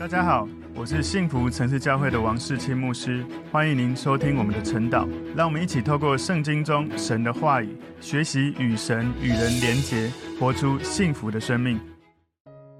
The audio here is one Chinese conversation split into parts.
大家好，我是幸福城市教会的王世清牧师，欢迎您收听我们的晨祷。让我们一起透过圣经中神的话语，学习与神与人连结，活出幸福的生命。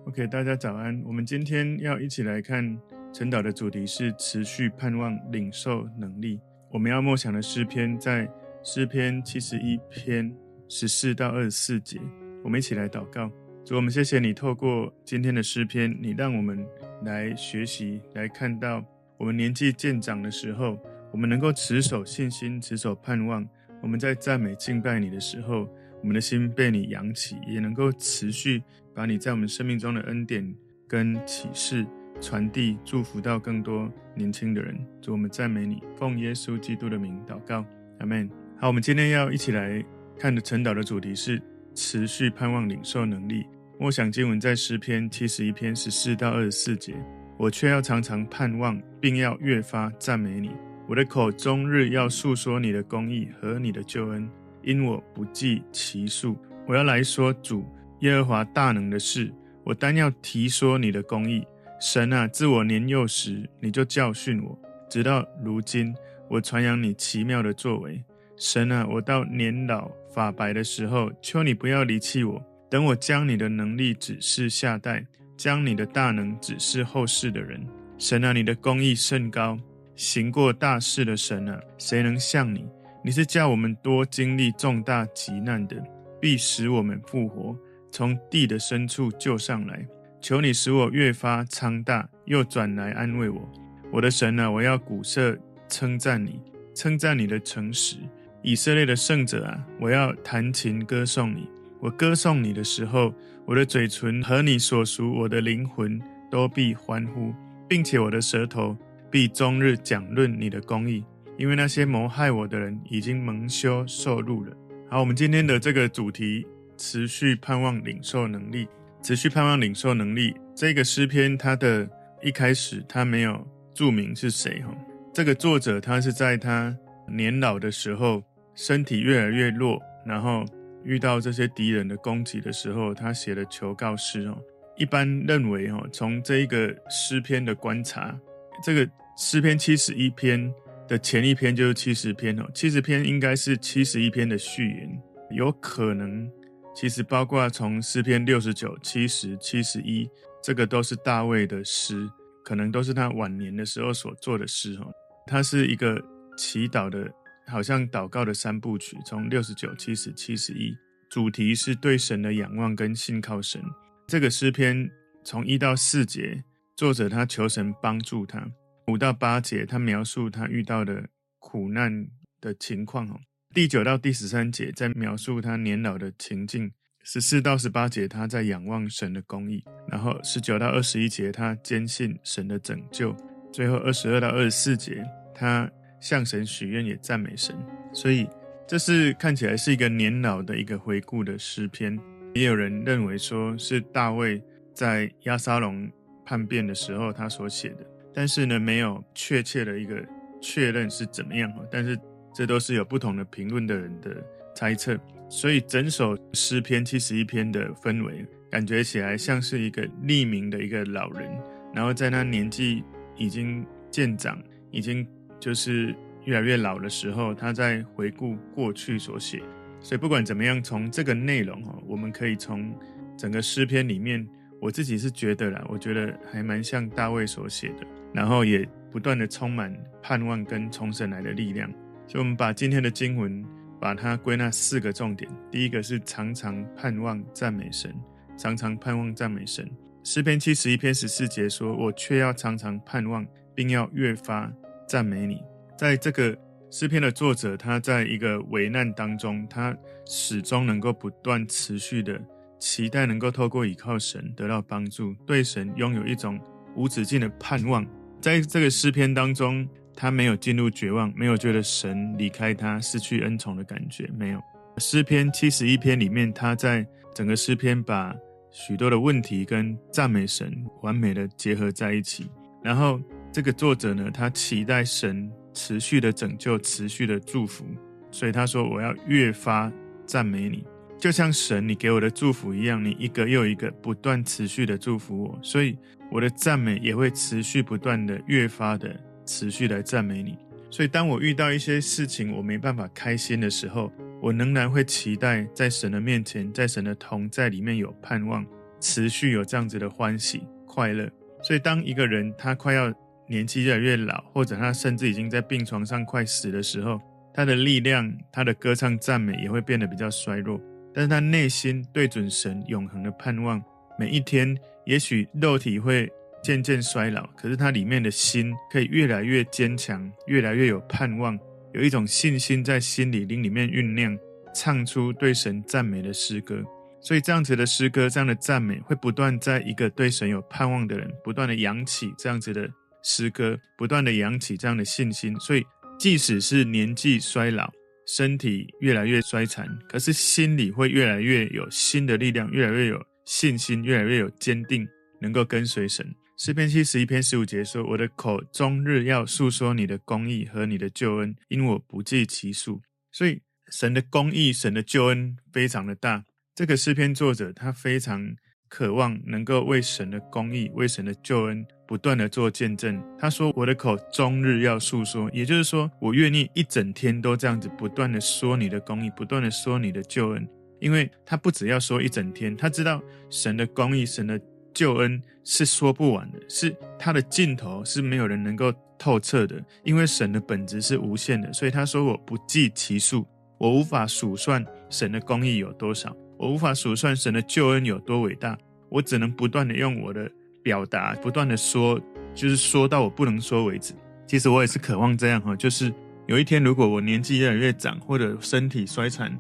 OK，大家早安。我们今天要一起来看晨祷的主题是持续盼望领受能力。我们要默想的诗篇在诗篇七十一篇十四到二十四节。我们一起来祷告。主，我们谢谢你透过今天的诗篇，你让我们来学习，来看到我们年纪渐长的时候，我们能够持守信心，持守盼望。我们在赞美敬拜你的时候，我们的心被你扬起，也能够持续把你在我们生命中的恩典跟启示传递，祝福到更多年轻的人。主，我们赞美你，奉耶稣基督的名祷告，阿门。好，我们今天要一起来看的晨祷的主题是持续盼望领受能力。默想经文在诗篇七十一篇十四到二十四节，我却要常常盼望，并要越发赞美你。我的口终日要述说你的公义和你的救恩，因我不计其数。我要来说主耶和华大能的事，我单要提说你的公义。神啊，自我年幼时你就教训我，直到如今我传扬你奇妙的作为。神啊，我到年老发白的时候，求你不要离弃我。等我将你的能力指示下代，将你的大能指示后世的人。神啊，你的公义甚高，行过大事的神啊，谁能像你？你是叫我们多经历重大急难的，必使我们复活，从地的深处救上来。求你使我越发昌大，又转来安慰我。我的神啊，我要鼓瑟称赞你，称赞你的诚实。以色列的圣者啊，我要弹琴歌颂你。我歌颂你的时候，我的嘴唇和你所属我的灵魂都必欢呼，并且我的舌头必终日讲论你的公义，因为那些谋害我的人已经蒙羞受辱了。好，我们今天的这个主题：持续盼望领受能力。持续盼望领受能力。这个诗篇，它的一开始，它没有注明是谁哈。这个作者他是在他年老的时候，身体越来越弱，然后。遇到这些敌人的攻击的时候，他写了求告诗哦。一般认为哦，从这一个诗篇的观察，这个诗篇七十一篇的前一篇就是七十篇哦。七十篇应该是七十一篇的序言，有可能其实包括从诗篇六十九、七十、七十一，这个都是大卫的诗，可能都是他晚年的时候所做的诗哦。他是一个祈祷的。好像祷告的三部曲，从六十九、七十、七十一，主题是对神的仰望跟信靠神。这个诗篇从一到四节，作者他求神帮助他；五到八节，他描述他遇到的苦难的情况；第九到第十三节，在描述他年老的情境；十四到十八节，他在仰望神的公义；然后十九到二十一节，他坚信神的拯救；最后二十二到二十四节，他。向神许愿，也赞美神，所以这是看起来是一个年老的一个回顾的诗篇。也有人认为说是大卫在押沙龙叛变的时候他所写的，但是呢，没有确切的一个确认是怎么样。但是这都是有不同的评论的人的猜测。所以整首诗篇七十一篇的氛围，感觉起来像是一个匿名的一个老人，然后在他年纪已经渐长，已经。就是越来越老的时候，他在回顾过去所写。所以不管怎么样，从这个内容哈，我们可以从整个诗篇里面，我自己是觉得啦，我觉得还蛮像大卫所写的，然后也不断的充满盼望跟从神来的力量。所以，我们把今天的经文把它归纳四个重点。第一个是常常盼望赞美神，常常盼望赞美神。诗篇七十一篇十四节说：“我却要常常盼望，并要越发。”赞美你，在这个诗篇的作者，他在一个危难当中，他始终能够不断持续的期待，能够透过倚靠神得到帮助，对神拥有一种无止境的盼望。在这个诗篇当中，他没有进入绝望，没有觉得神离开他，失去恩宠的感觉，没有。诗篇七十一篇里面，他在整个诗篇把许多的问题跟赞美神完美的结合在一起，然后。这个作者呢，他期待神持续的拯救，持续的祝福，所以他说：“我要越发赞美你，就像神你给我的祝福一样，你一个又一个不断持续的祝福我。”所以我的赞美也会持续不断的、越发的持续来赞美你。所以，当我遇到一些事情我没办法开心的时候，我仍然会期待在神的面前，在神的同在里面有盼望，持续有这样子的欢喜快乐。所以，当一个人他快要年纪越来越老，或者他甚至已经在病床上快死的时候，他的力量、他的歌唱赞美也会变得比较衰弱。但是他内心对准神永恒的盼望，每一天，也许肉体会渐渐衰老，可是他里面的心可以越来越坚强，越来越有盼望。有一种信心在心里灵里面酝酿，唱出对神赞美的诗歌。所以这样子的诗歌，这样的赞美，会不断在一个对神有盼望的人，不断的扬起这样子的诗歌，不断的扬起这样的信心。所以即使是年纪衰老，身体越来越衰残，可是心里会越来越有新的力量，越来越有信心，越来越有坚定，能够跟随神。诗篇七十一篇十五节说：“我的口终日要述说你的公义和你的救恩，因我不计其数。”所以神的公义、神的救恩非常的大。这个诗篇作者他非常渴望能够为神的公义、为神的救恩不断的做见证。他说：“我的口终日要述说，也就是说，我愿意一整天都这样子不断的说你的公义，不断的说你的救恩。因为他不只要说一整天，他知道神的公义、神的。”救恩是说不完的，是他的尽头是没有人能够透彻的，因为神的本质是无限的，所以他说我不计其数，我无法数算神的公义有多少，我无法数算神的救恩有多伟大，我只能不断的用我的表达，不断的说，就是说到我不能说为止。其实我也是渴望这样哈，就是有一天如果我年纪越来越长，或者身体衰残，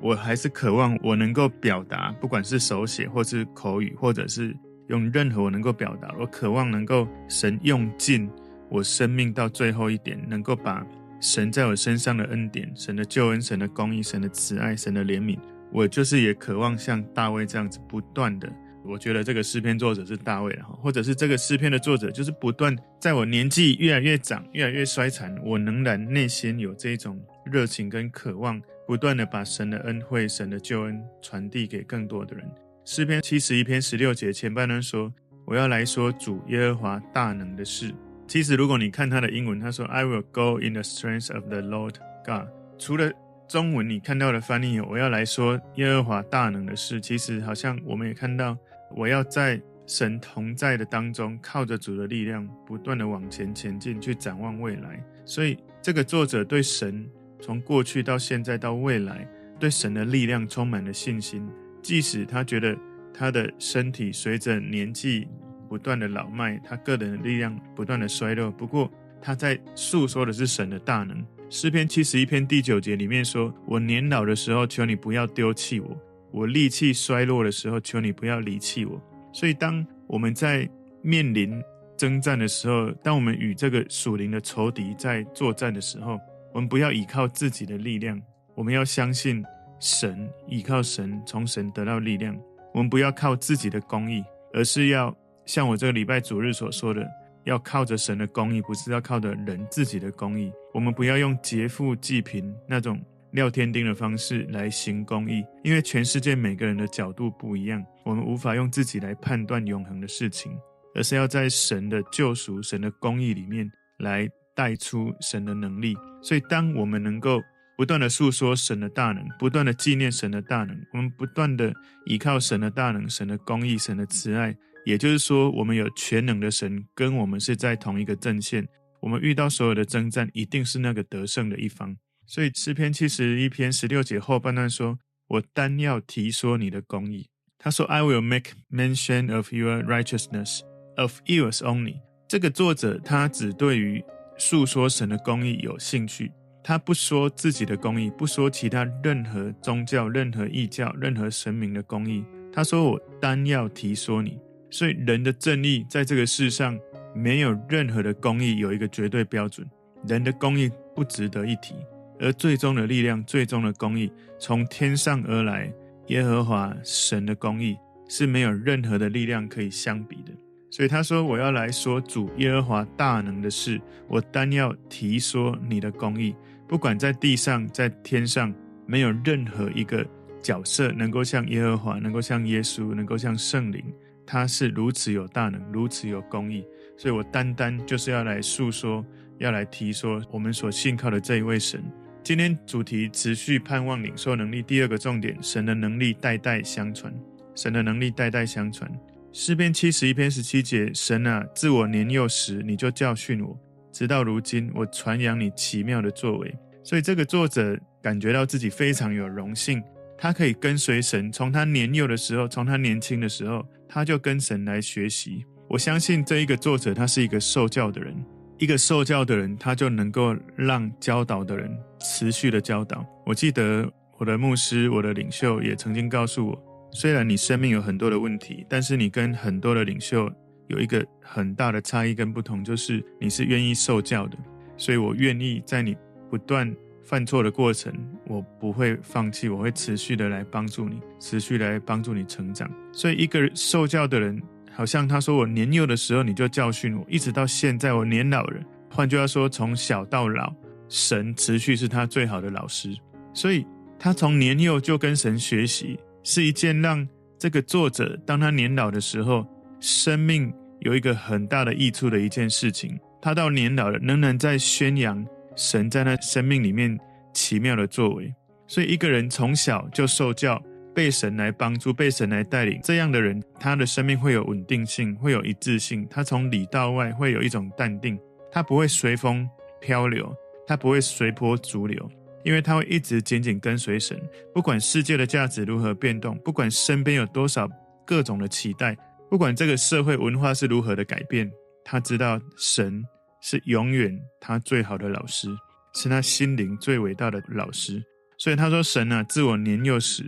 我还是渴望我能够表达，不管是手写或是口语，或者是。用任何我能够表达，我渴望能够神用尽我生命到最后一点，能够把神在我身上的恩典、神的救恩、神的公义、神的慈爱、神的怜悯，我就是也渴望像大卫这样子不断的。我觉得这个诗篇作者是大卫了，或者是这个诗篇的作者，就是不断在我年纪越来越长、越来越衰残，我仍然内心有这种热情跟渴望，不断的把神的恩惠、神的救恩传递给更多的人。诗篇七十一篇十六节前半段说：“我要来说主耶和华大能的事。”其实，如果你看他的英文，他说：“I will go in the strength of the Lord God。”除了中文你看到的翻译“我要来说耶和华大能的事”，其实好像我们也看到，我要在神同在的当中，靠着主的力量，不断的往前前进，去展望未来。所以，这个作者对神从过去到现在到未来，对神的力量充满了信心。即使他觉得他的身体随着年纪不断的老迈，他个人的力量不断的衰弱，不过他在诉说的是神的大能。诗篇七十一篇第九节里面说：“我年老的时候，求你不要丢弃我；我力气衰弱的时候，求你不要离弃我。”所以，当我们在面临征战的时候，当我们与这个属灵的仇敌在作战的时候，我们不要依靠自己的力量，我们要相信。神依靠神，从神得到力量。我们不要靠自己的公义，而是要像我这个礼拜主日所说的，要靠着神的公义，不是要靠着人自己的公义。我们不要用劫富济贫那种廖添丁的方式来行公义，因为全世界每个人的角度不一样，我们无法用自己来判断永恒的事情，而是要在神的救赎、神的公义里面来带出神的能力。所以，当我们能够。不断的诉说神的大能，不断的纪念神的大能。我们不断的依靠神的大能、神的公义、神的慈爱。也就是说，我们有全能的神跟我们是在同一个阵线。我们遇到所有的征战，一定是那个得胜的一方。所以诗篇七十一篇十六节后半段说：“我单要提说你的公义。”他说：“I will make mention of your righteousness, of yours only。”这个作者他只对于诉说神的公义有兴趣。他不说自己的公义，不说其他任何宗教、任何异教、任何神明的公义。他说：“我单要提说你。”所以人的正义在这个世上没有任何的公义有一个绝对标准，人的公义不值得一提。而最终的力量、最终的公义从天上而来，耶和华神的公义是没有任何的力量可以相比的。所以他说：“我要来说主耶和华大能的事，我单要提说你的公义。”不管在地上，在天上，没有任何一个角色能够像耶和华，能够像耶稣，能够像圣灵他是如此有大能，如此有公义，所以我单单就是要来诉说，要来提说我们所信靠的这一位神。今天主题持续盼望领受能力，第二个重点，神的能力代代相传，神的能力代代相传。诗篇七十一篇十七节，神啊，自我年幼时你就教训我，直到如今我传扬你奇妙的作为。所以这个作者感觉到自己非常有荣幸。他可以跟随神，从他年幼的时候，从他年轻的时候，他就跟神来学习。我相信这一个作者，他是一个受教的人，一个受教的人，他就能够让教导的人持续的教导。我记得我的牧师，我的领袖也曾经告诉我，虽然你生命有很多的问题，但是你跟很多的领袖有一个很大的差异跟不同，就是你是愿意受教的。所以我愿意在你不断。犯错的过程，我不会放弃，我会持续的来帮助你，持续来帮助你成长。所以，一个受教的人，好像他说：“我年幼的时候你就教训我，一直到现在我年老了。”换句话说，从小到老，神持续是他最好的老师。所以，他从年幼就跟神学习，是一件让这个作者当他年老的时候，生命有一个很大的益处的一件事情。他到年老了，仍然在宣扬。神在他生命里面奇妙的作为，所以一个人从小就受教，被神来帮助，被神来带领，这样的人，他的生命会有稳定性，会有一致性。他从里到外会有一种淡定，他不会随风漂流，他不会随波逐流，因为他会一直紧紧跟随神。不管世界的价值如何变动，不管身边有多少各种的期待，不管这个社会文化是如何的改变，他知道神。是永远他最好的老师，是他心灵最伟大的老师。所以他说：“神啊，自我年幼时，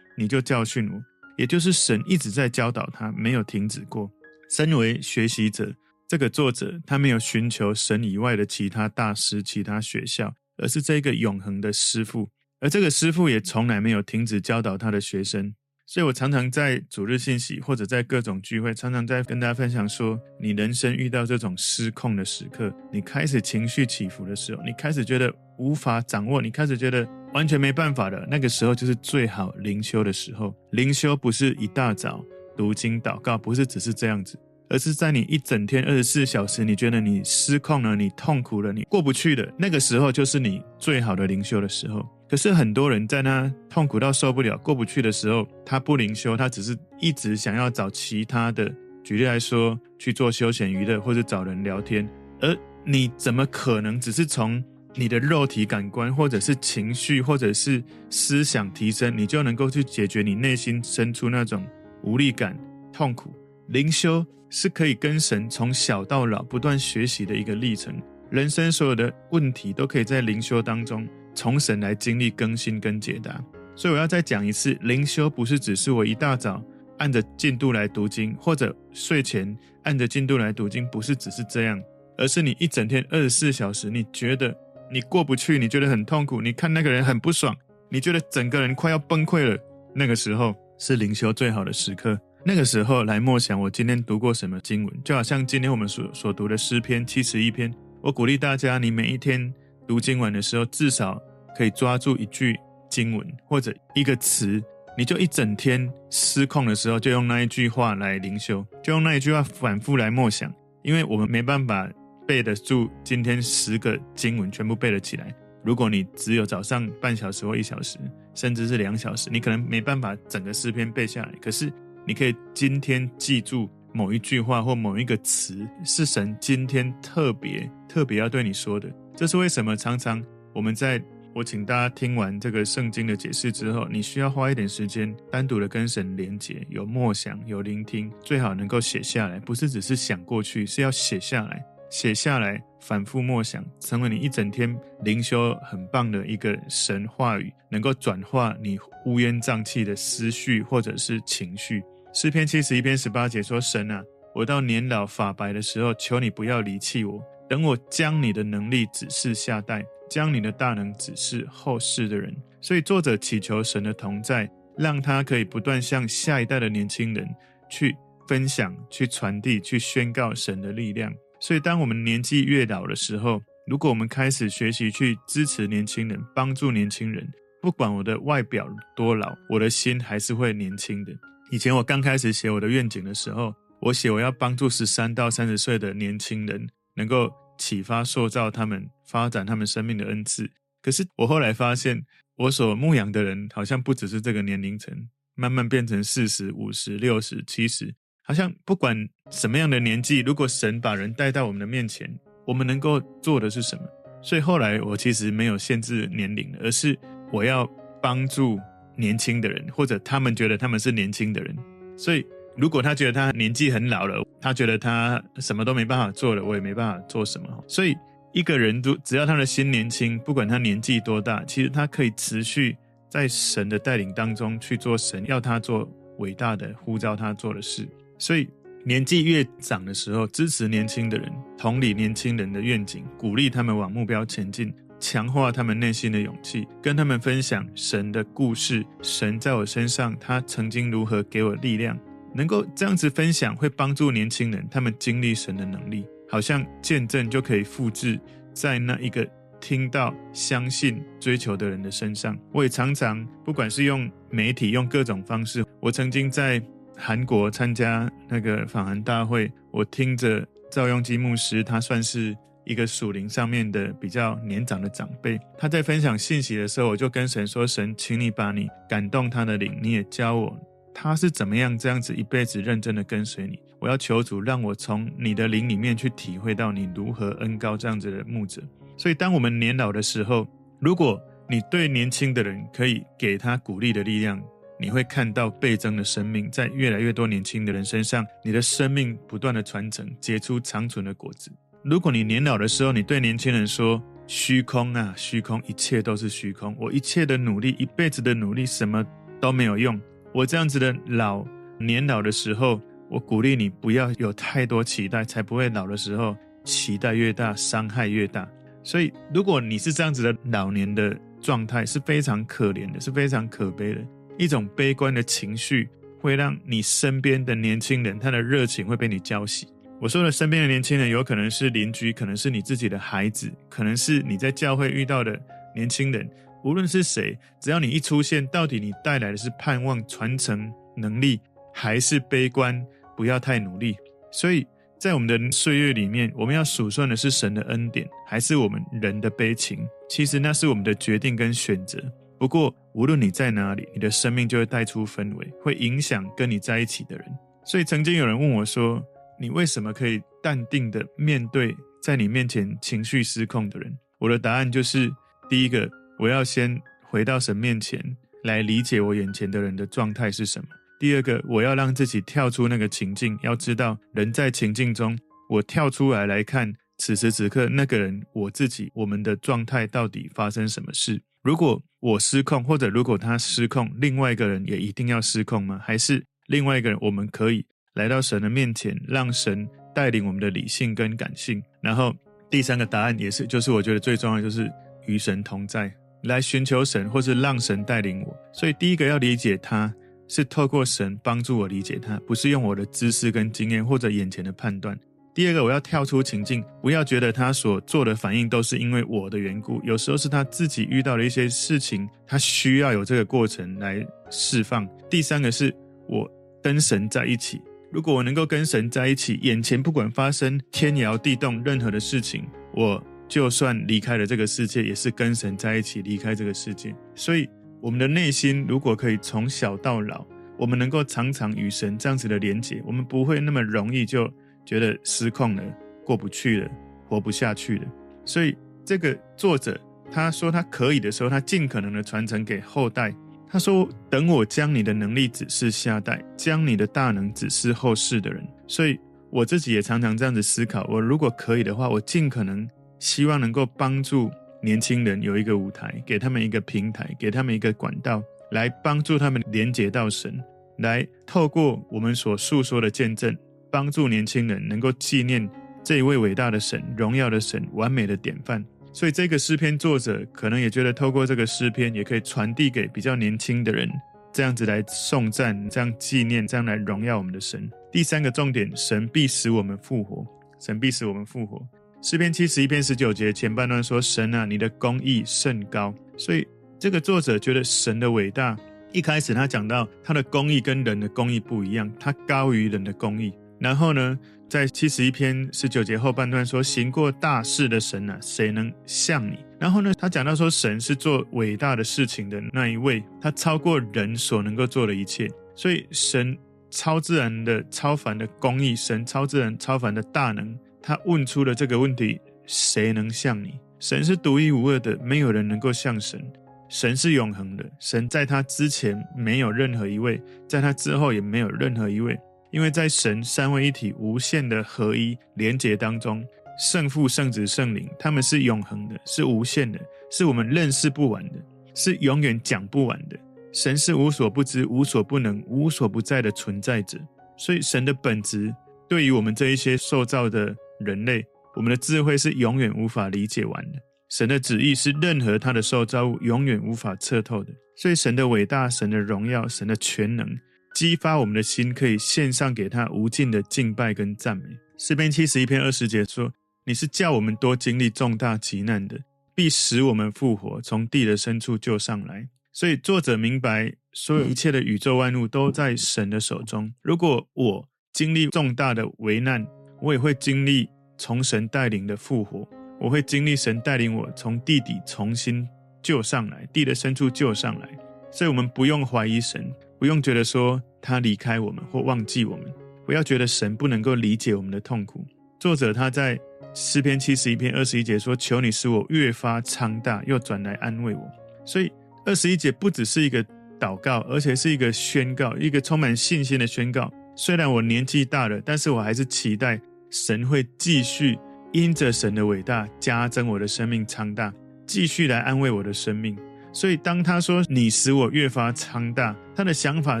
你就教训我。”也就是神一直在教导他，没有停止过。身为学习者，这个作者他没有寻求神以外的其他大师、其他学校，而是这个永恒的师傅。而这个师傅也从来没有停止教导他的学生。所以我常常在主日信息，或者在各种聚会，常常在跟大家分享说，你人生遇到这种失控的时刻，你开始情绪起伏的时候，你开始觉得无法掌握，你开始觉得完全没办法的那个时候，就是最好灵修的时候。灵修不是一大早读经祷告，不是只是这样子，而是在你一整天二十四小时，你觉得你失控了，你痛苦了，你过不去的那个时候，就是你最好的灵修的时候。可是很多人在他痛苦到受不了、过不去的时候，他不灵修，他只是一直想要找其他的。举例来说，去做休闲娱乐，或者找人聊天。而你怎么可能只是从你的肉体感官，或者是情绪，或者是思想提升，你就能够去解决你内心深处那种无力感、痛苦？灵修是可以跟神从小到老不断学习的一个历程。人生所有的问题都可以在灵修当中。从神来经历更新跟解答，所以我要再讲一次，灵修不是只是我一大早按着进度来读经，或者睡前按着进度来读经，不是只是这样，而是你一整天二十四小时，你觉得你过不去，你觉得很痛苦，你看那个人很不爽，你觉得整个人快要崩溃了，那个时候是灵修最好的时刻。那个时候来默想我今天读过什么经文，就好像今天我们所所读的诗篇七十一篇，我鼓励大家，你每一天。读经文的时候，至少可以抓住一句经文或者一个词，你就一整天失控的时候，就用那一句话来灵修，就用那一句话反复来默想。因为我们没办法背得住今天十个经文全部背得起来。如果你只有早上半小时或一小时，甚至是两小时，你可能没办法整个诗篇背下来。可是你可以今天记住某一句话或某一个词，是神今天特别特别要对你说的。这是为什么？常常我们在我请大家听完这个圣经的解释之后，你需要花一点时间单独的跟神连结，有默想，有聆听，最好能够写下来，不是只是想过去，是要写下来，写下来，反复默想，成为你一整天灵修很棒的一个神话语，能够转化你乌烟瘴气的思绪或者是情绪。诗篇七十一篇十八节说：“神啊，我到年老发白的时候，求你不要离弃我。”等我将你的能力指示下代，将你的大能指示后世的人。所以作者祈求神的同在，让他可以不断向下一代的年轻人去分享、去传递、去宣告神的力量。所以当我们年纪越老的时候，如果我们开始学习去支持年轻人、帮助年轻人，不管我的外表多老，我的心还是会年轻的。以前我刚开始写我的愿景的时候，我写我要帮助十三到三十岁的年轻人，能够启发塑造他们，发展他们生命的恩赐。可是我后来发现，我所牧养的人好像不只是这个年龄层，慢慢变成四十、五十、六十、七十，好像不管什么样的年纪，如果神把人带到我们的面前，我们能够做的是什么？所以后来我其实没有限制年龄，而是我要帮助年轻的人，或者他们觉得他们是年轻的人，所以。如果他觉得他年纪很老了，他觉得他什么都没办法做了，我也没办法做什么。所以一个人都只要他的心年轻，不管他年纪多大，其实他可以持续在神的带领当中去做神要他做伟大的呼召他做的事。所以年纪越长的时候，支持年轻的人，同理年轻人的愿景，鼓励他们往目标前进，强化他们内心的勇气，跟他们分享神的故事，神在我身上他曾经如何给我力量。能够这样子分享，会帮助年轻人，他们经历神的能力，好像见证就可以复制在那一个听到、相信、追求的人的身上。我也常常，不管是用媒体，用各种方式，我曾经在韩国参加那个访韩大会，我听着赵雍基牧师，他算是一个属灵上面的比较年长的长辈，他在分享信息的时候，我就跟神说：“神，请你把你感动他的灵，你也教我。”他是怎么样这样子一辈子认真的跟随你？我要求主让我从你的灵里面去体会到你如何恩高这样子的牧者。所以，当我们年老的时候，如果你对年轻的人可以给他鼓励的力量，你会看到倍增的生命在越来越多年轻的人身上，你的生命不断的传承，结出长存的果子。如果你年老的时候，你对年轻人说虚空啊，虚空，一切都是虚空，我一切的努力，一辈子的努力，什么都没有用。我这样子的老年老的时候，我鼓励你不要有太多期待，才不会老的时候期待越大，伤害越大。所以，如果你是这样子的老年的状态，是非常可怜的，是非常可悲的。一种悲观的情绪会让你身边的年轻人，他的热情会被你浇熄。我说的身边的年轻人，有可能是邻居，可能是你自己的孩子，可能是你在教会遇到的年轻人。无论是谁，只要你一出现，到底你带来的是盼望、传承能力，还是悲观？不要太努力。所以在我们的岁月里面，我们要数算的是神的恩典，还是我们人的悲情？其实那是我们的决定跟选择。不过无论你在哪里，你的生命就会带出氛围，会影响跟你在一起的人。所以曾经有人问我说：“你为什么可以淡定的面对在你面前情绪失控的人？”我的答案就是：第一个。我要先回到神面前来理解我眼前的人的状态是什么。第二个，我要让自己跳出那个情境，要知道人在情境中，我跳出来来看此时此刻那个人，我自己我们的状态到底发生什么事？如果我失控，或者如果他失控，另外一个人也一定要失控吗？还是另外一个人我们可以来到神的面前，让神带领我们的理性跟感性？然后第三个答案也是，就是我觉得最重要的就是与神同在。来寻求神，或是让神带领我。所以，第一个要理解他，是透过神帮助我理解他，不是用我的知识跟经验或者眼前的判断。第二个，我要跳出情境，不要觉得他所做的反应都是因为我的缘故，有时候是他自己遇到了一些事情，他需要有这个过程来释放。第三个是我跟神在一起，如果我能够跟神在一起，眼前不管发生天摇地动任何的事情，我。就算离开了这个世界，也是跟神在一起离开这个世界。所以，我们的内心如果可以从小到老，我们能够常常与神这样子的连结，我们不会那么容易就觉得失控了、过不去了、活不下去了。所以，这个作者他说他可以的时候，他尽可能的传承给后代。他说：“等我将你的能力指示下代，将你的大能指示后世的人。”所以，我自己也常常这样子思考：我如果可以的话，我尽可能。希望能够帮助年轻人有一个舞台，给他们一个平台，给他们一个管道，来帮助他们连接到神，来透过我们所诉说的见证，帮助年轻人能够纪念这一位伟大的神、荣耀的神、完美的典范。所以，这个诗篇作者可能也觉得，透过这个诗篇，也可以传递给比较年轻的人，这样子来颂赞、这样纪念、这样来荣耀我们的神。第三个重点，神必使我们复活，神必使我们复活。诗篇七十一篇十九节前半段说：“神啊，你的公义甚高。”所以这个作者觉得神的伟大。一开始他讲到他的公义跟人的公义不一样，他高于人的公义。然后呢，在七十一篇十九节后半段说：“行过大事的神啊，谁能像你？”然后呢，他讲到说，神是做伟大的事情的那一位，他超过人所能够做的一切。所以，神超自然的、超凡的公义，神超自然、超凡的大能，他问出了这个问题：谁能像你？神是独一无二的，没有人能够像神。神是永恒的，神在他之前没有任何一位，在他之后也没有任何一位。因为在神三位一体无限的合一连结当中，圣父、圣子、圣灵，他们是永恒的，是无限的，是我们认识不完的，是永远讲不完的。神是无所不知、无所不能、无所不在的存在者，所以神的本质对于我们这一些受造的人类，我们的智慧是永远无法理解完的。神的旨意是任何他的受造物永远无法测透的。所以神的伟大、神的荣耀、神的全能。激发我们的心，可以献上给他无尽的敬拜跟赞美。诗篇七十一篇二十节说：“你是叫我们多经历重大急难的，必使我们复活，从地的深处救上来。”所以作者明白，所有一切的宇宙万物都在神的手中。如果我经历重大的危难，我也会经历从神带领的复活，我会经历神带领我从地底重新救上来，地的深处救上来。所以，我们不用怀疑神。不用觉得说他离开我们或忘记我们，不要觉得神不能够理解我们的痛苦。作者他在诗篇七十一篇二十一节说：“求你使我越发昌大，又转来安慰我。”所以二十一节不只是一个祷告，而且是一个宣告，一个充满信心的宣告。虽然我年纪大了，但是我还是期待神会继续因着神的伟大加增我的生命昌大，继续来安慰我的生命。所以，当他说“你使我越发昌大”，他的想法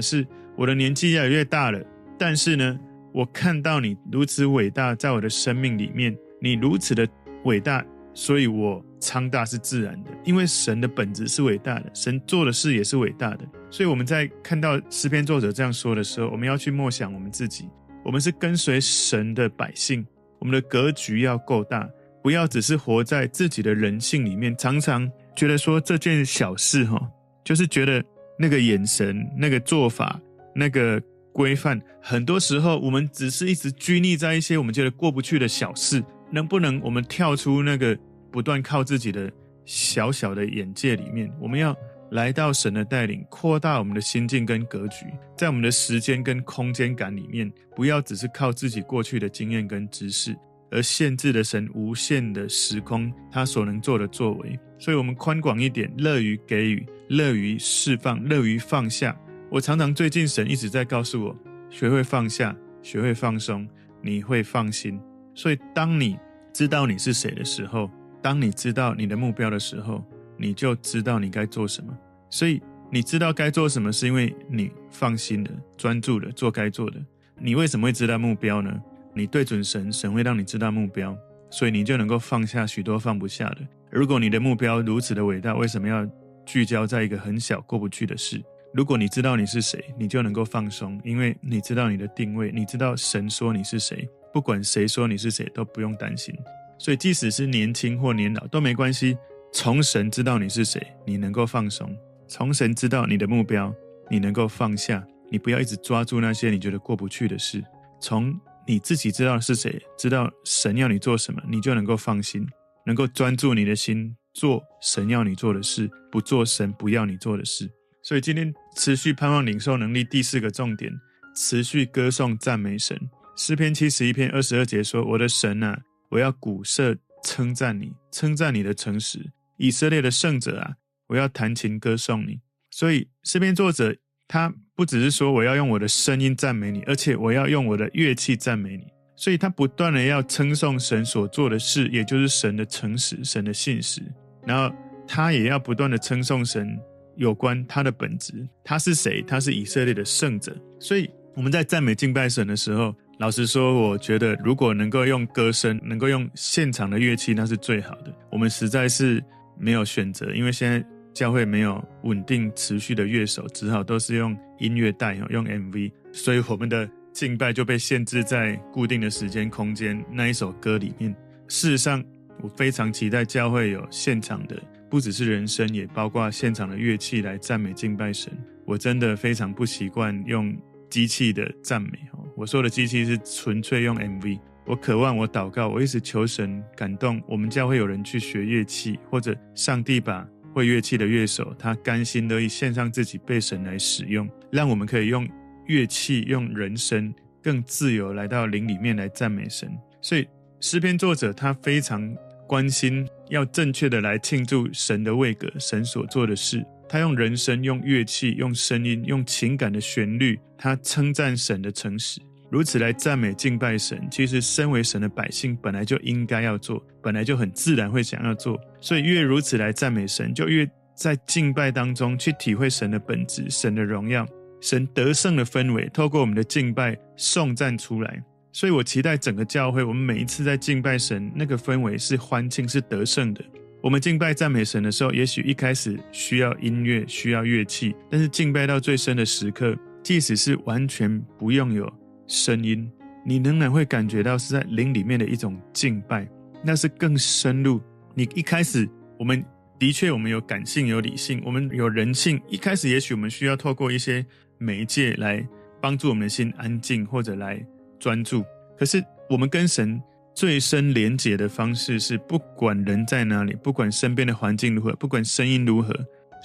是：我的年纪越来越大了，但是呢，我看到你如此伟大，在我的生命里面，你如此的伟大，所以我昌大是自然的。因为神的本质是伟大的，神做的事也是伟大的。所以我们在看到诗篇作者这样说的时候，我们要去默想我们自己：我们是跟随神的百姓，我们的格局要够大，不要只是活在自己的人性里面，常常。觉得说这件小事哈，就是觉得那个眼神、那个做法、那个规范，很多时候我们只是一直拘泥在一些我们觉得过不去的小事。能不能我们跳出那个不断靠自己的小小的眼界里面？我们要来到神的带领，扩大我们的心境跟格局，在我们的时间跟空间感里面，不要只是靠自己过去的经验跟知识。而限制了神无限的时空，他所能做的作为。所以，我们宽广一点，乐于给予，乐于释放，乐于放下。我常常最近神一直在告诉我，学会放下，学会放松，你会放心。所以，当你知道你是谁的时候，当你知道你的目标的时候，你就知道你该做什么。所以，你知道该做什么，是因为你放心的、专注的做该做的。你为什么会知道目标呢？你对准神，神会让你知道目标，所以你就能够放下许多放不下的。如果你的目标如此的伟大，为什么要聚焦在一个很小过不去的事？如果你知道你是谁，你就能够放松，因为你知道你的定位，你知道神说你是谁，不管谁说你是谁都不用担心。所以即使是年轻或年老都没关系。从神知道你是谁，你能够放松；从神知道你的目标，你能够放下。你不要一直抓住那些你觉得过不去的事。从你自己知道是谁，知道神要你做什么，你就能够放心，能够专注你的心做神要你做的事，不做神不要你做的事。所以今天持续盼望领受能力第四个重点，持续歌颂赞美神。诗篇七十一篇二十二节说：“我的神啊，我要鼓瑟称赞你，称赞你的诚实，以色列的圣者啊，我要弹琴歌颂你。”所以诗篇作者。他不只是说我要用我的声音赞美你，而且我要用我的乐器赞美你。所以他不断的要称颂神所做的事，也就是神的诚实、神的信实。然后他也要不断的称颂神有关他的本质，他是谁？他是以色列的圣者。所以我们在赞美敬拜神的时候，老实说，我觉得如果能够用歌声，能够用现场的乐器，那是最好的。我们实在是没有选择，因为现在。教会没有稳定持续的乐手，只好都是用音乐带哦，用 MV，所以我们的敬拜就被限制在固定的时间空间那一首歌里面。事实上，我非常期待教会有现场的，不只是人声，也包括现场的乐器来赞美敬拜神。我真的非常不习惯用机器的赞美哦，我说的机器是纯粹用 MV。我渴望，我祷告，我一直求神感动。我们教会有人去学乐器，或者上帝把会乐器的乐手，他甘心乐意献上自己被神来使用，让我们可以用乐器、用人声更自由来到灵里面来赞美神。所以诗篇作者他非常关心，要正确的来庆祝神的位格，神所做的事。他用人声、用乐器、用声音、用情感的旋律，他称赞神的诚实。如此来赞美敬拜神，其实身为神的百姓本来就应该要做，本来就很自然会想要做。所以越如此来赞美神，就越在敬拜当中去体会神的本质、神的荣耀、神得胜的氛围，透过我们的敬拜颂赞出来。所以我期待整个教会，我们每一次在敬拜神，那个氛围是欢庆、是得胜的。我们敬拜赞美神的时候，也许一开始需要音乐、需要乐器，但是敬拜到最深的时刻，即使是完全不用有。声音，你仍然会感觉到是在灵里面的一种敬拜，那是更深入。你一开始，我们的确我们有感性、有理性，我们有人性。一开始，也许我们需要透过一些媒介来帮助我们的心安静，或者来专注。可是，我们跟神最深连结的方式是，不管人在哪里，不管身边的环境如何，不管声音如何。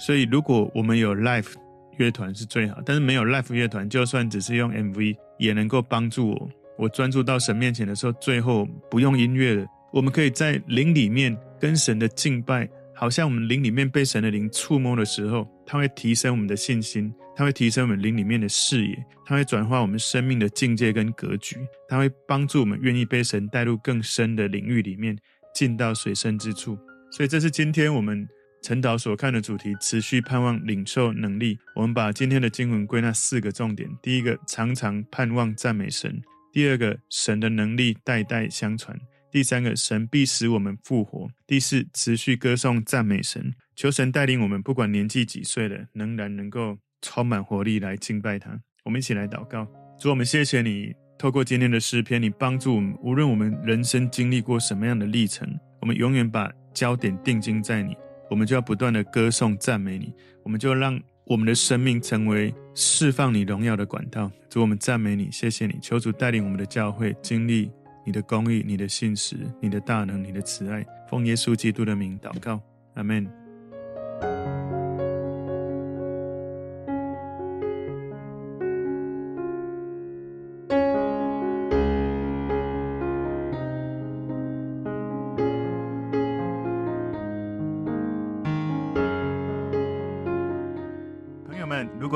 所以，如果我们有 life 乐团是最好，但是没有 live 乐团，就算只是用 MV。也能够帮助我，我专注到神面前的时候，最后不用音乐了。我们可以在灵里面跟神的敬拜，好像我们灵里面被神的灵触摸的时候，它会提升我们的信心，它会提升我们灵里面的视野，它会转化我们生命的境界跟格局，它会帮助我们愿意被神带入更深的领域里面，进到水深之处。所以，这是今天我们。陈导所看的主题，持续盼望领受能力。我们把今天的经文归纳四个重点：第一个，常常盼望赞美神；第二个，神的能力代代相传；第三个，神必使我们复活；第四，持续歌颂赞美神。求神带领我们，不管年纪几岁了，仍然能够充满活力来敬拜他。我们一起来祷告：主，我们谢谢你，透过今天的诗篇，你帮助我们，无论我们人生经历过什么样的历程，我们永远把焦点定睛在你。我们就要不断的歌颂赞美你，我们就让我们的生命成为释放你荣耀的管道。主，我们赞美你，谢谢你，求主带领我们的教会经历你的公义、你的信实、你的大能、你的慈爱。奉耶稣基督的名祷告，阿门。